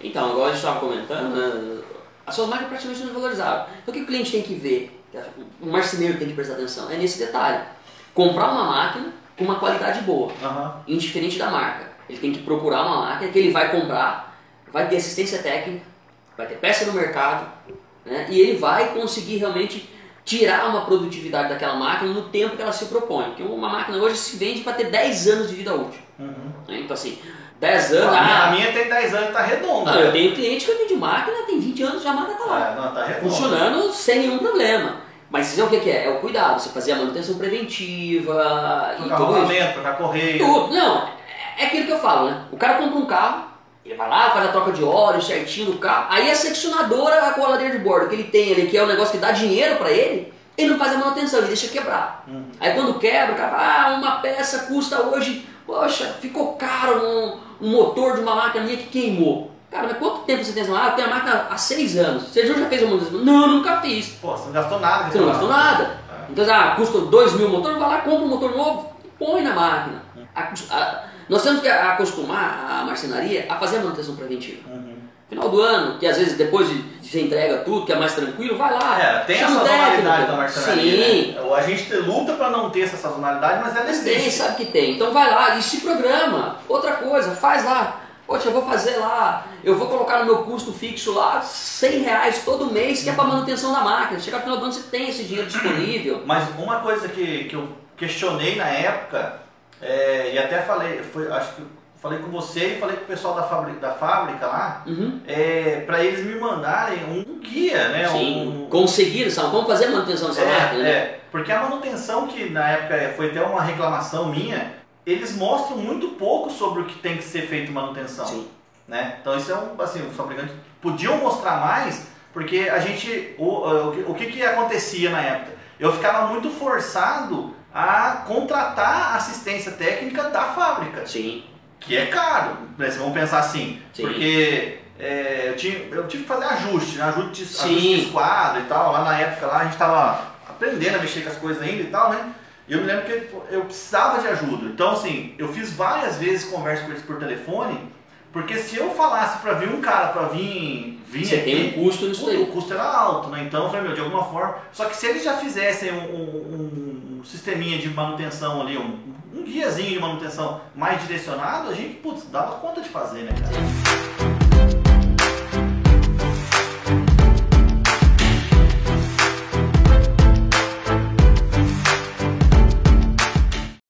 Então, agora a gente estava comentando, né, as suas máquinas praticamente não valorizaram. Então o que o cliente tem que ver, o marceneiro tem que prestar atenção, é nesse detalhe. Comprar uma máquina com uma qualidade boa, Aham. indiferente da marca. Ele tem que procurar uma máquina que ele vai comprar, vai ter assistência técnica, vai ter peça no mercado, né, e ele vai conseguir realmente tirar uma produtividade daquela máquina no tempo que ela se propõe. Porque uma máquina hoje se vende para ter 10 anos de vida útil. Uhum. né? Então assim, 10 anos... a, minha, ah, a minha tem 10 anos e tá redonda. não, eu tenho cliente que eu vendi máquina, tem 20 anos já a máquina tá lá. Ah, não, tá redonda. Funcionando sem nenhum problema. Mas você sabe o que é? É o cuidado, você fazer a manutenção preventiva Trocar isso. rolamento, trocar correio. Tudo. Não, é aquilo que eu falo, né? O cara compra um carro, ele vai lá, faz a troca de óleo certinho do carro, aí a seccionadora, a coladeira de bordo que ele tem ali, que é o negócio que dá dinheiro pra ele, ele não faz a manutenção, ele deixa quebrar. Uhum. Aí quando quebra, o cara fala, ah, uma peça custa hoje, poxa, ficou caro um, um motor de uma máquina minha que queimou. Cara, mas quanto tempo você tem essa máquina? Ah, eu tenho a máquina há seis anos. Você já fez a manutenção? Não, nunca fiz. Pô, você não gastou nada. Você não gastou nada. É. Então, ah, custa 2 mil o motor, vai lá, compra um motor novo e põe na máquina. Acos- a- nós temos que acostumar a marcenaria a fazer a manutenção preventiva. Uhum. Final do ano, que às vezes depois de de você entrega tudo, que é mais tranquilo, vai lá. É, tem técnico. sazonalidade da marcenaria, Sim, né? A gente luta pra não ter essa sazonalidade, mas ela mas tem, existe. sabe que tem. Então vai lá e se programa. Outra coisa, faz lá. Poxa, eu vou fazer lá, eu vou colocar no meu custo fixo lá 100 reais todo mês, que é para manutenção da máquina. Chegar no final do ano você tem esse dinheiro disponível. Mas uma coisa que, que eu questionei na época, é, e até falei, foi, acho que falei com você e falei com o pessoal da fábrica, da fábrica lá, Uhum. é, para eles me mandarem um guia, né? Sim, Um, conseguiram, sabe? Vamos fazer a manutenção dessa máquina, é, né? é, porque a manutenção que na época foi até uma reclamação minha, eles mostram muito pouco sobre o que tem que ser feito manutenção. Sim. né? Então isso é um, assim, os fabricantes podiam mostrar mais, porque a gente, o, o, o que que acontecia na época? Eu ficava muito forçado a contratar assistência técnica da fábrica, Sim. que é caro, né? Vocês vão pensar assim, Sim. porque é, eu, tinha, eu tive que fazer ajuste, né? ajuste, Sim. ajuste de esquadro e tal, lá na época lá a gente estava aprendendo a mexer com as coisas ainda e tal, né? E eu me lembro que eu precisava de ajuda. Então, assim, eu fiz várias vezes conversa com eles por telefone, porque se eu falasse para vir um cara para vir, vir Você aqui, tem um custo nisso Puta, aí. o custo era alto, né? Então, eu falei, meu, de alguma forma. Só que se eles já fizessem um, um, um sisteminha de manutenção ali, um, um guiazinho de manutenção mais direcionado, a gente, putz, dava conta de fazer, né, cara?